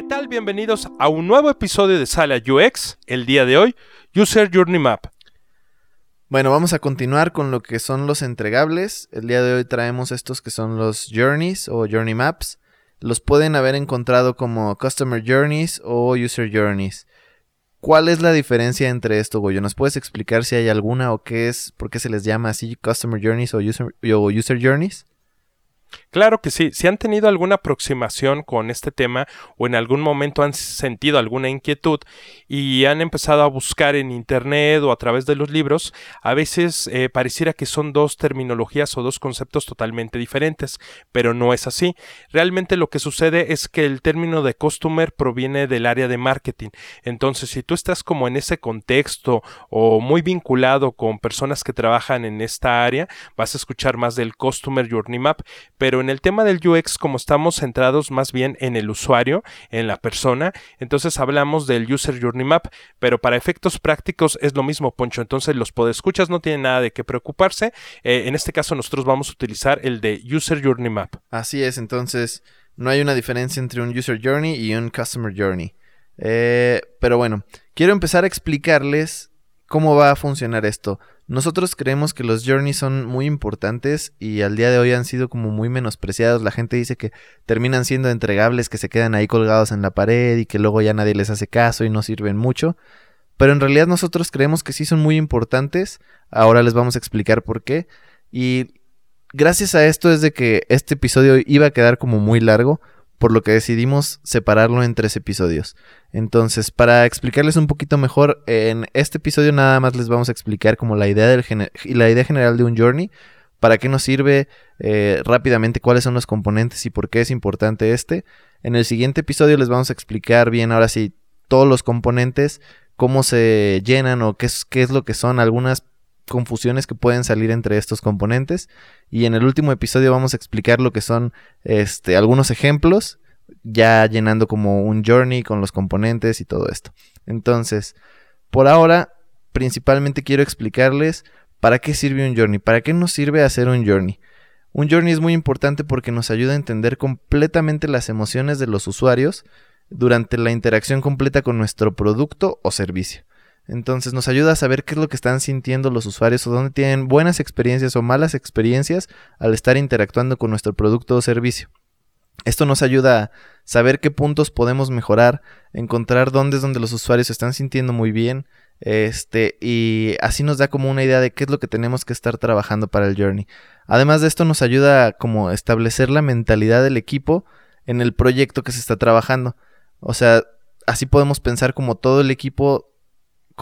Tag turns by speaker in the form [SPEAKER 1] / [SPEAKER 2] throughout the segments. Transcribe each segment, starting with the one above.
[SPEAKER 1] tal? Bienvenidos a un nuevo episodio de Sala UX. El día de hoy, User Journey Map.
[SPEAKER 2] Bueno, vamos a continuar con lo que son los entregables. El día de hoy traemos estos que son los journeys o journey maps. Los pueden haber encontrado como customer journeys o user journeys. ¿Cuál es la diferencia entre esto, Goyo? ¿Nos puedes explicar si hay alguna o qué es, por qué se les llama así customer journeys o user, o user journeys?
[SPEAKER 1] Claro que sí, si han tenido alguna aproximación con este tema o en algún momento han sentido alguna inquietud y han empezado a buscar en internet o a través de los libros, a veces eh, pareciera que son dos terminologías o dos conceptos totalmente diferentes, pero no es así. Realmente lo que sucede es que el término de customer proviene del área de marketing. Entonces, si tú estás como en ese contexto o muy vinculado con personas que trabajan en esta área, vas a escuchar más del Customer Journey Map, pero en el tema del UX, como estamos centrados más bien en el usuario, en la persona, entonces hablamos del User Journey Map, pero para efectos prácticos es lo mismo, Poncho. Entonces los podescuchas no tienen nada de qué preocuparse. Eh, en este caso nosotros vamos a utilizar el de User Journey Map.
[SPEAKER 2] Así es, entonces no hay una diferencia entre un User Journey y un Customer Journey. Eh, pero bueno, quiero empezar a explicarles cómo va a funcionar esto. Nosotros creemos que los journeys son muy importantes y al día de hoy han sido como muy menospreciados. La gente dice que terminan siendo entregables, que se quedan ahí colgados en la pared y que luego ya nadie les hace caso y no sirven mucho. Pero en realidad nosotros creemos que sí son muy importantes. Ahora les vamos a explicar por qué. Y gracias a esto es de que este episodio iba a quedar como muy largo por lo que decidimos separarlo en tres episodios. Entonces, para explicarles un poquito mejor, en este episodio nada más les vamos a explicar como la idea, del la idea general de un journey, para qué nos sirve eh, rápidamente, cuáles son los componentes y por qué es importante este. En el siguiente episodio les vamos a explicar bien ahora sí todos los componentes, cómo se llenan o qué es, qué es lo que son algunas confusiones que pueden salir entre estos componentes. Y en el último episodio vamos a explicar lo que son este, algunos ejemplos, ya llenando como un journey con los componentes y todo esto. Entonces, por ahora, principalmente quiero explicarles para qué sirve un journey, para qué nos sirve hacer un journey. Un journey es muy importante porque nos ayuda a entender completamente las emociones de los usuarios durante la interacción completa con nuestro producto o servicio. Entonces nos ayuda a saber qué es lo que están sintiendo los usuarios o dónde tienen buenas experiencias o malas experiencias al estar interactuando con nuestro producto o servicio. Esto nos ayuda a saber qué puntos podemos mejorar, encontrar dónde es donde los usuarios se están sintiendo muy bien, este, y así nos da como una idea de qué es lo que tenemos que estar trabajando para el journey. Además de esto nos ayuda a como establecer la mentalidad del equipo en el proyecto que se está trabajando. O sea, así podemos pensar como todo el equipo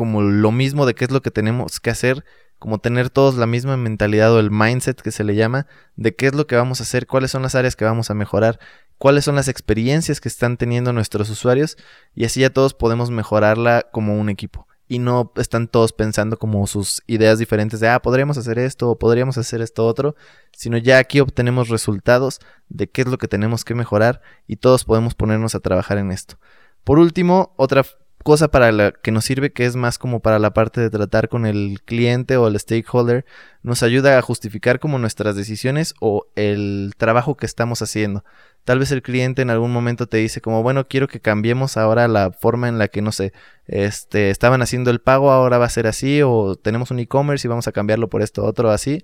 [SPEAKER 2] como lo mismo de qué es lo que tenemos que hacer, como tener todos la misma mentalidad o el mindset que se le llama, de qué es lo que vamos a hacer, cuáles son las áreas que vamos a mejorar, cuáles son las experiencias que están teniendo nuestros usuarios y así ya todos podemos mejorarla como un equipo. Y no están todos pensando como sus ideas diferentes de, ah, podríamos hacer esto o podríamos hacer esto otro, sino ya aquí obtenemos resultados de qué es lo que tenemos que mejorar y todos podemos ponernos a trabajar en esto. Por último, otra cosa para la que nos sirve que es más como para la parte de tratar con el cliente o el stakeholder, nos ayuda a justificar como nuestras decisiones o el trabajo que estamos haciendo. Tal vez el cliente en algún momento te dice como, bueno, quiero que cambiemos ahora la forma en la que, no sé, este, estaban haciendo el pago, ahora va a ser así, o tenemos un e-commerce y vamos a cambiarlo por esto otro así.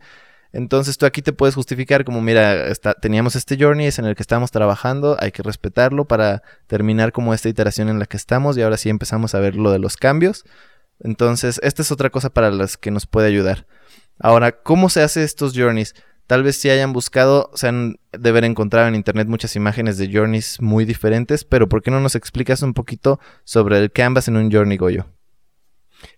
[SPEAKER 2] Entonces tú aquí te puedes justificar como, mira, teníamos este journey, es en el que estamos trabajando, hay que respetarlo para terminar como esta iteración en la que estamos y ahora sí empezamos a ver lo de los cambios. Entonces, esta es otra cosa para las que nos puede ayudar. Ahora, ¿cómo se hace estos journeys? Tal vez si hayan buscado, se han de haber encontrado en internet muchas imágenes de journeys muy diferentes, pero ¿por qué no nos explicas un poquito sobre el canvas en un journey, Goyo?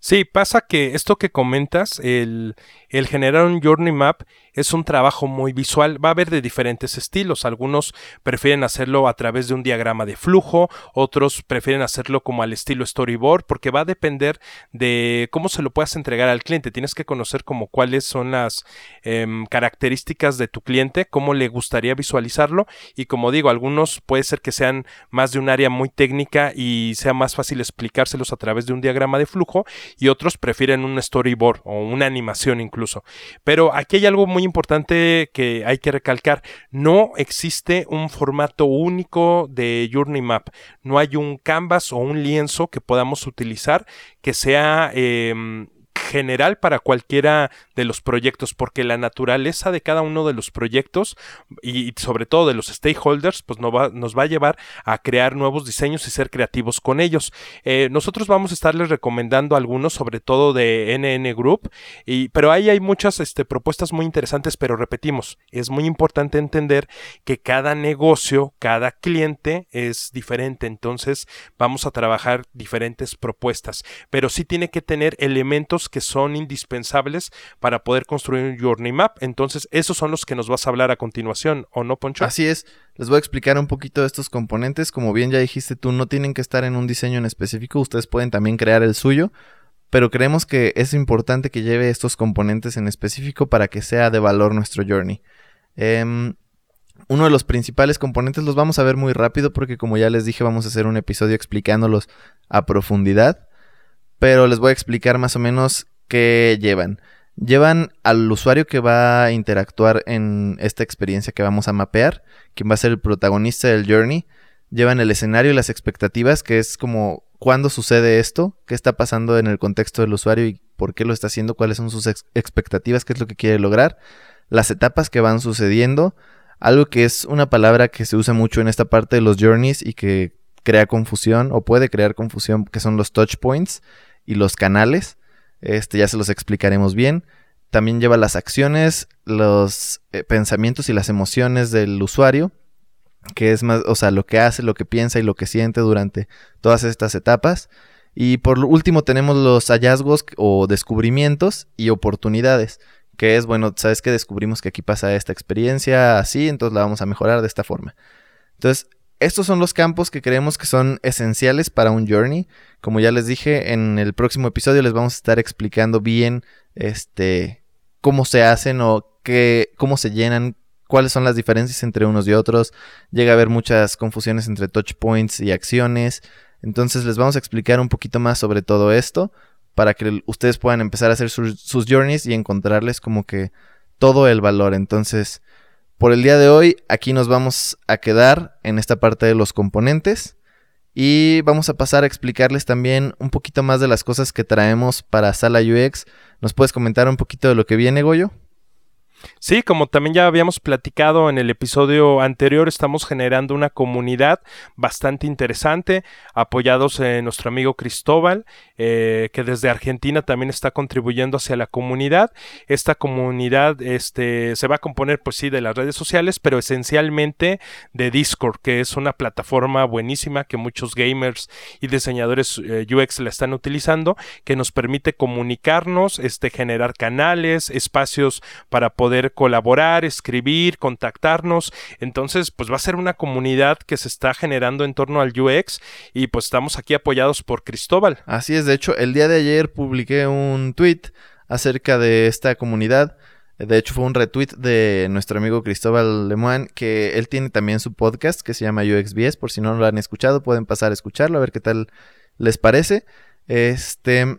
[SPEAKER 1] Sí, pasa que esto que comentas, el, el generar un journey map es un trabajo muy visual. Va a haber de diferentes estilos. Algunos prefieren hacerlo a través de un diagrama de flujo, otros prefieren hacerlo como al estilo storyboard, porque va a depender de cómo se lo puedas entregar al cliente. Tienes que conocer como cuáles son las em, características de tu cliente, cómo le gustaría visualizarlo. Y como digo, algunos puede ser que sean más de un área muy técnica y sea más fácil explicárselos a través de un diagrama de flujo, y otros prefieren un storyboard o una animación incluso Pero aquí hay algo muy importante que hay que recalcar. No existe un formato único de Journey Map. No hay un canvas o un lienzo que podamos utilizar que sea... Em, general para cualquiera de los proyectos, porque la naturaleza de cada uno de los proyectos y sobre todo de los stakeholders, pues nos va, nos va a llevar a crear nuevos diseños y ser creativos con ellos. Eh, nosotros vamos a estarles recomendando algunos, sobre todo de NN Group, y, pero ahí hay muchas este, propuestas muy interesantes, pero repetimos, es muy importante entender que cada negocio, cada cliente es diferente, entonces vamos a trabajar diferentes propuestas, pero sí tiene que tener elementos que son indispensables para poder construir un Journey Map. Entonces, esos son los que nos vas a hablar a continuación, ¿o no, Poncho?
[SPEAKER 2] Así es. Les voy a explicar un poquito de estos componentes. Como bien ya dijiste tú, no tienen que estar en un diseño en específico. Ustedes pueden también crear el suyo. Pero creemos que es importante que lleve estos componentes en específico para que sea de valor nuestro Journey. Em, uno de los principales componentes los vamos a ver muy rápido porque como ya les dije vamos a hacer un episodio explicándolos a profundidad pero les voy a explicar más o menos qué llevan. Llevan al usuario que va a interactuar en esta experiencia que vamos a mapear, quien va a ser el protagonista del journey. Llevan el escenario y las expectativas, que es como cuándo sucede esto, qué está pasando en el contexto del usuario y por qué lo está haciendo, cuáles son sus expectativas, qué es lo que quiere lograr, las etapas que van sucediendo, algo que es una palabra que se usa mucho en esta parte de los journeys y que crea confusión o puede crear confusión, que son los touch points y los canales. Este ya se los explicaremos bien. También lleva las acciones, los eh, pensamientos y las emociones del usuario, que es más, o sea, lo que hace, lo que piensa y lo que siente durante todas estas etapas. Y por último tenemos los hallazgos o descubrimientos y oportunidades, que es, bueno, sabes que descubrimos que aquí pasa esta experiencia así, entonces la vamos a mejorar de esta forma. Entonces, estos son los campos que creemos que son esenciales para un journey. Como ya les dije, en el próximo episodio les vamos a estar explicando bien este cómo se hacen o qué, cómo se llenan, cuáles son las diferencias entre unos y otros. Llega a haber muchas confusiones entre touch points y acciones. Entonces les vamos a explicar un poquito más sobre todo esto para que ustedes puedan empezar a hacer sus, sus journeys y encontrarles como que todo el valor. Entonces, por el día de hoy, aquí nos vamos a quedar en esta parte de los componentes y vamos a pasar a explicarles también un poquito más de las cosas que traemos para Sala UX. ¿Nos puedes comentar un poquito de lo que viene, Goyo?
[SPEAKER 1] Sí, como también ya habíamos platicado en el episodio anterior, estamos generando una comunidad bastante interesante, apoyados en nuestro amigo Cristóbal, eh, que desde Argentina también está contribuyendo hacia la comunidad. Esta comunidad este, se va a componer, pues sí, de las redes sociales, pero esencialmente de Discord, que es una plataforma buenísima que muchos gamers y diseñadores eh, UX la están utilizando, que nos permite comunicarnos, este, generar canales, espacios para poder poder colaborar, escribir, contactarnos. Entonces, pues va a ser una comunidad que se está generando en torno al UX y pues estamos aquí apoyados por Cristóbal.
[SPEAKER 2] Así es, de hecho, el día de ayer publiqué un tweet acerca de esta comunidad. De hecho, fue un retweet de nuestro amigo Cristóbal Lemoine, que él tiene también su podcast que se llama UXBS. Por si no lo han escuchado, pueden pasar a escucharlo, a ver qué tal les parece. Este,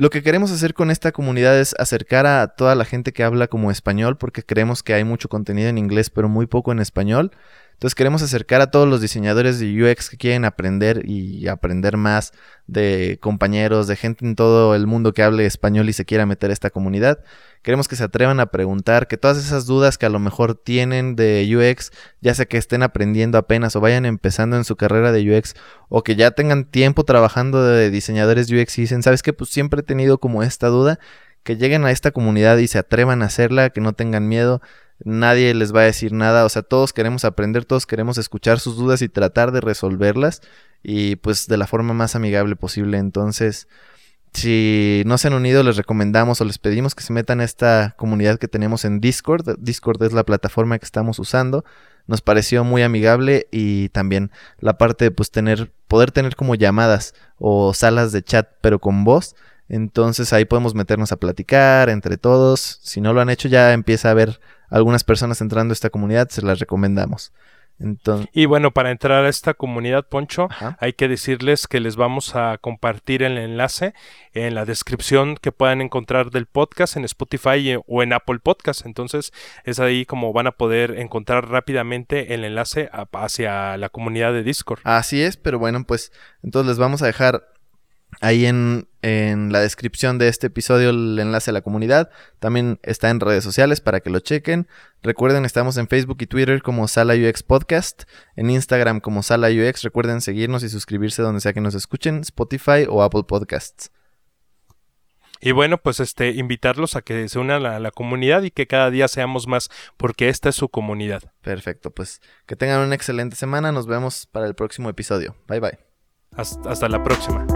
[SPEAKER 2] lo que queremos hacer con esta comunidad es acercar a toda la gente que habla como español, porque creemos que hay mucho contenido en inglés, pero muy poco en español. Entonces queremos acercar a todos los diseñadores de UX que quieren aprender y aprender más de compañeros, de gente en todo el mundo que hable español y se quiera meter a esta comunidad. Queremos que se atrevan a preguntar, que todas esas dudas que a lo mejor tienen de UX, ya sea que estén aprendiendo apenas o vayan empezando en su carrera de UX o que ya tengan tiempo trabajando de diseñadores UX y dicen, ¿sabes qué? Pues siempre he tenido como esta duda, que lleguen a esta comunidad y se atrevan a hacerla, que no tengan miedo nadie les va a decir nada, o sea, todos queremos aprender, todos queremos escuchar sus dudas y tratar de resolverlas y pues de la forma más amigable posible. Entonces, si no se han unido, les recomendamos o les pedimos que se metan a esta comunidad que tenemos en Discord. Discord es la plataforma que estamos usando. Nos pareció muy amigable y también la parte de pues tener, poder tener como llamadas o salas de chat, pero con voz. Entonces ahí podemos meternos a platicar entre todos. Si no lo han hecho, ya empieza a haber algunas personas entrando a esta comunidad, se las recomendamos. Entonces,
[SPEAKER 1] Y bueno, para entrar a esta comunidad, Poncho,
[SPEAKER 2] Ajá.
[SPEAKER 1] hay que decirles que les vamos a compartir el enlace en la descripción que puedan encontrar del podcast en Spotify o en Apple Podcast. Entonces, es ahí como van a poder encontrar rápidamente el enlace a- hacia la comunidad de Discord.
[SPEAKER 2] Así es, pero bueno, pues entonces les vamos a dejar ahí en, en la descripción de este episodio el enlace a la comunidad. También está en redes sociales para que lo chequen. Recuerden, estamos en Facebook y Twitter como Sala UX Podcast, en Instagram como Sala UX. Recuerden seguirnos y suscribirse donde sea que nos escuchen, Spotify o Apple Podcasts.
[SPEAKER 1] Y bueno, pues este invitarlos a que se unan a la comunidad y que cada día seamos más, porque esta es su comunidad.
[SPEAKER 2] Perfecto, pues que tengan una excelente semana. Nos vemos para el próximo episodio. Bye bye.
[SPEAKER 1] hasta hasta la próxima.